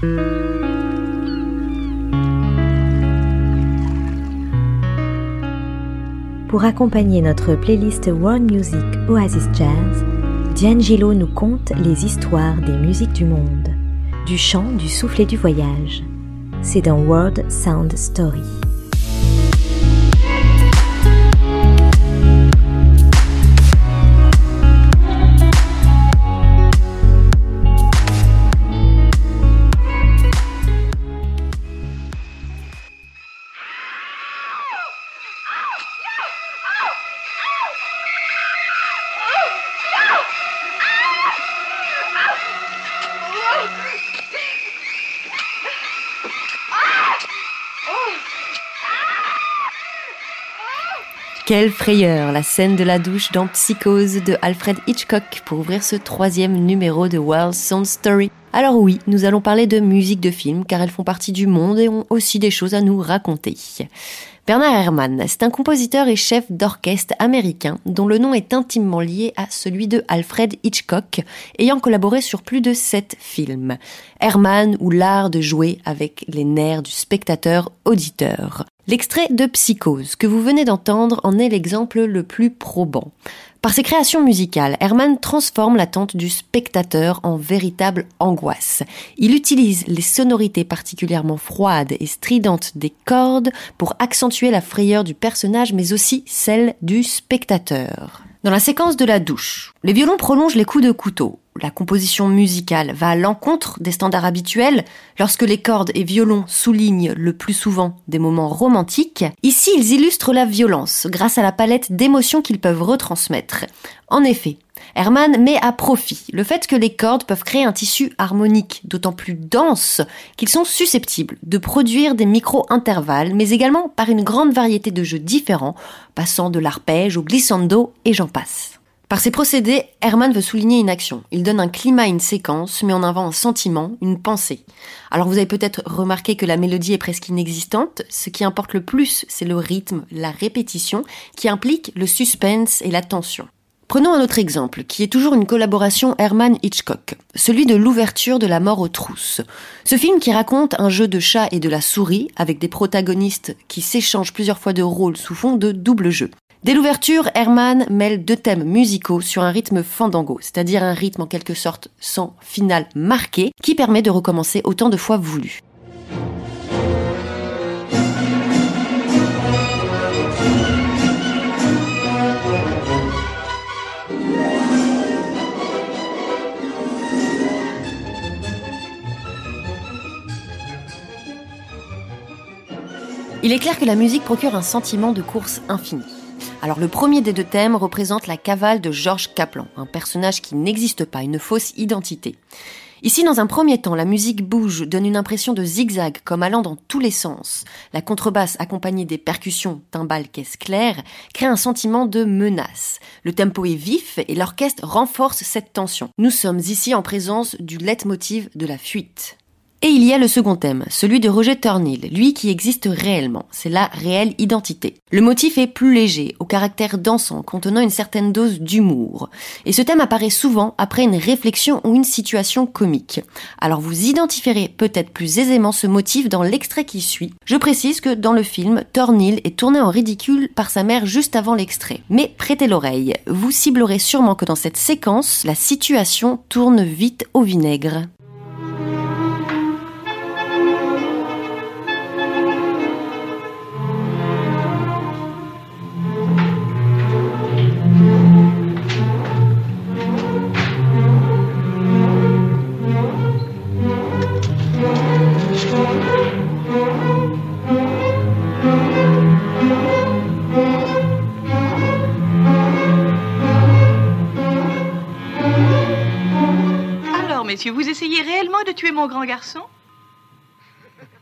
Pour accompagner notre playlist World Music Oasis Jazz, D'Angelo nous conte les histoires des musiques du monde, du chant, du souffle et du voyage. C'est dans World Sound Story. Quelle frayeur, la scène de la douche dans Psychose de Alfred Hitchcock pour ouvrir ce troisième numéro de World Sound Story. Alors oui, nous allons parler de musique de film car elles font partie du monde et ont aussi des choses à nous raconter. Bernard Herrmann, c'est un compositeur et chef d'orchestre américain dont le nom est intimement lié à celui de Alfred Hitchcock, ayant collaboré sur plus de sept films. Herrmann ou l'art de jouer avec les nerfs du spectateur auditeur. L'extrait de Psychose que vous venez d'entendre en est l'exemple le plus probant. Par ses créations musicales, Herman transforme l'attente du spectateur en véritable angoisse. Il utilise les sonorités particulièrement froides et stridentes des cordes pour accentuer la frayeur du personnage mais aussi celle du spectateur. Dans la séquence de la douche, les violons prolongent les coups de couteau. La composition musicale va à l'encontre des standards habituels lorsque les cordes et violons soulignent le plus souvent des moments romantiques. Ici, ils illustrent la violence grâce à la palette d'émotions qu'ils peuvent retransmettre. En effet, Herman met à profit le fait que les cordes peuvent créer un tissu harmonique d'autant plus dense qu'ils sont susceptibles de produire des micro-intervalles, mais également par une grande variété de jeux différents, passant de l'arpège au glissando et j'en passe. Par ces procédés, Herman veut souligner une action. Il donne un climat à une séquence, mais en avant un sentiment, une pensée. Alors vous avez peut-être remarqué que la mélodie est presque inexistante. Ce qui importe le plus, c'est le rythme, la répétition, qui implique le suspense et la tension. Prenons un autre exemple, qui est toujours une collaboration Herman-Hitchcock, celui de l'ouverture de La mort aux trousses. Ce film qui raconte un jeu de chat et de la souris, avec des protagonistes qui s'échangent plusieurs fois de rôle sous fond de double jeu. Dès l'ouverture, Herman mêle deux thèmes musicaux sur un rythme fandango, c'est-à-dire un rythme en quelque sorte sans finale marqué, qui permet de recommencer autant de fois voulu. Il est clair que la musique procure un sentiment de course infinie. Alors le premier des deux thèmes représente la cavale de Georges Kaplan, un personnage qui n'existe pas, une fausse identité. Ici, dans un premier temps, la musique bouge, donne une impression de zigzag, comme allant dans tous les sens. La contrebasse, accompagnée des percussions, timbales, caisse claire, crée un sentiment de menace. Le tempo est vif et l'orchestre renforce cette tension. Nous sommes ici en présence du leitmotiv de la fuite. Et il y a le second thème, celui de Roger Turnhill, lui qui existe réellement, c'est la réelle identité. Le motif est plus léger, au caractère dansant, contenant une certaine dose d'humour. Et ce thème apparaît souvent après une réflexion ou une situation comique. Alors vous identifierez peut-être plus aisément ce motif dans l'extrait qui suit. Je précise que dans le film, Thornhill est tourné en ridicule par sa mère juste avant l'extrait. Mais prêtez l'oreille, vous ciblerez sûrement que dans cette séquence, la situation tourne vite au vinaigre. Vous essayez réellement de tuer mon grand garçon?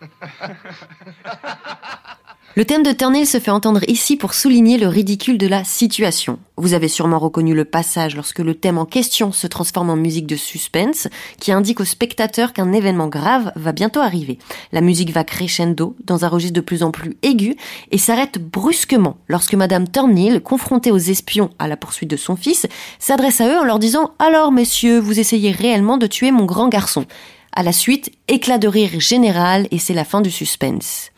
Le thème de Turnhill se fait entendre ici pour souligner le ridicule de la situation. Vous avez sûrement reconnu le passage lorsque le thème en question se transforme en musique de suspense, qui indique au spectateur qu'un événement grave va bientôt arriver. La musique va crescendo, dans un registre de plus en plus aigu, et s'arrête brusquement lorsque Madame Turnhill, confrontée aux espions à la poursuite de son fils, s'adresse à eux en leur disant Alors, messieurs, vous essayez réellement de tuer mon grand garçon. À la suite, éclat de rire général et c'est la fin du suspense.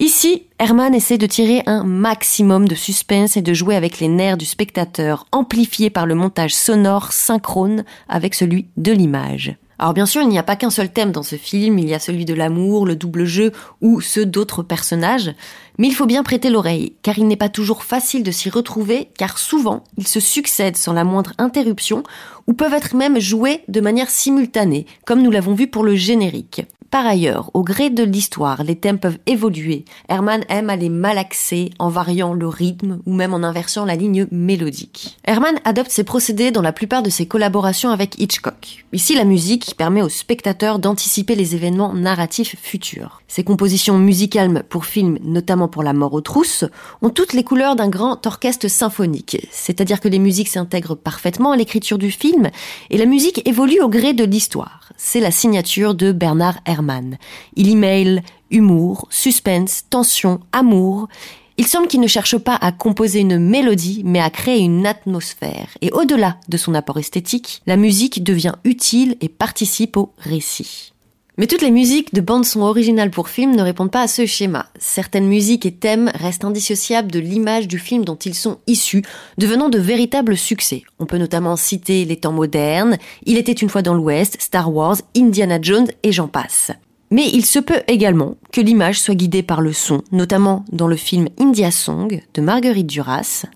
Ici, Herman essaie de tirer un maximum de suspense et de jouer avec les nerfs du spectateur, amplifiés par le montage sonore synchrone avec celui de l'image. Alors bien sûr, il n'y a pas qu'un seul thème dans ce film, il y a celui de l'amour, le double jeu ou ceux d'autres personnages, mais il faut bien prêter l'oreille, car il n'est pas toujours facile de s'y retrouver, car souvent ils se succèdent sans la moindre interruption, ou peuvent être même joués de manière simultanée, comme nous l'avons vu pour le générique. Par ailleurs, au gré de l'histoire, les thèmes peuvent évoluer. Herman aime à les malaxer en variant le rythme ou même en inversant la ligne mélodique. Herman adopte ces procédés dans la plupart de ses collaborations avec Hitchcock. Ici, la musique permet au spectateur d'anticiper les événements narratifs futurs. Ses compositions musicales pour films, notamment pour La mort aux trousses, ont toutes les couleurs d'un grand orchestre symphonique. C'est-à-dire que les musiques s'intègrent parfaitement à l'écriture du film et la musique évolue au gré de l'histoire. C'est la signature de Bernard Herrmann. Il y mêle humour, suspense, tension, amour. Il semble qu'il ne cherche pas à composer une mélodie, mais à créer une atmosphère. Et au-delà de son apport esthétique, la musique devient utile et participe au récit. Mais toutes les musiques de bande son originales pour film ne répondent pas à ce schéma. Certaines musiques et thèmes restent indissociables de l'image du film dont ils sont issus, devenant de véritables succès. On peut notamment citer les temps modernes, Il était une fois dans l'Ouest, Star Wars, Indiana Jones et j'en passe. Mais il se peut également que l'image soit guidée par le son, notamment dans le film India Song de Marguerite Duras,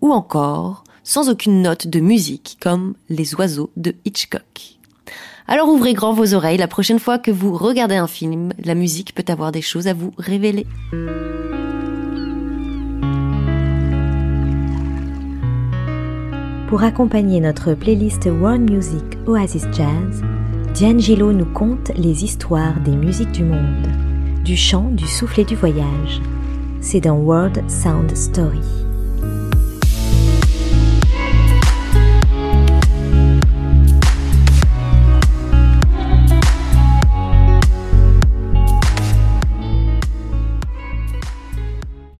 ou encore sans aucune note de musique comme Les oiseaux de Hitchcock. Alors ouvrez grand vos oreilles, la prochaine fois que vous regardez un film, la musique peut avoir des choses à vous révéler. Pour accompagner notre playlist World Music Oasis Jazz, Diane nous conte les histoires des musiques du monde, du chant, du soufflet du voyage. C'est dans World Sound Story.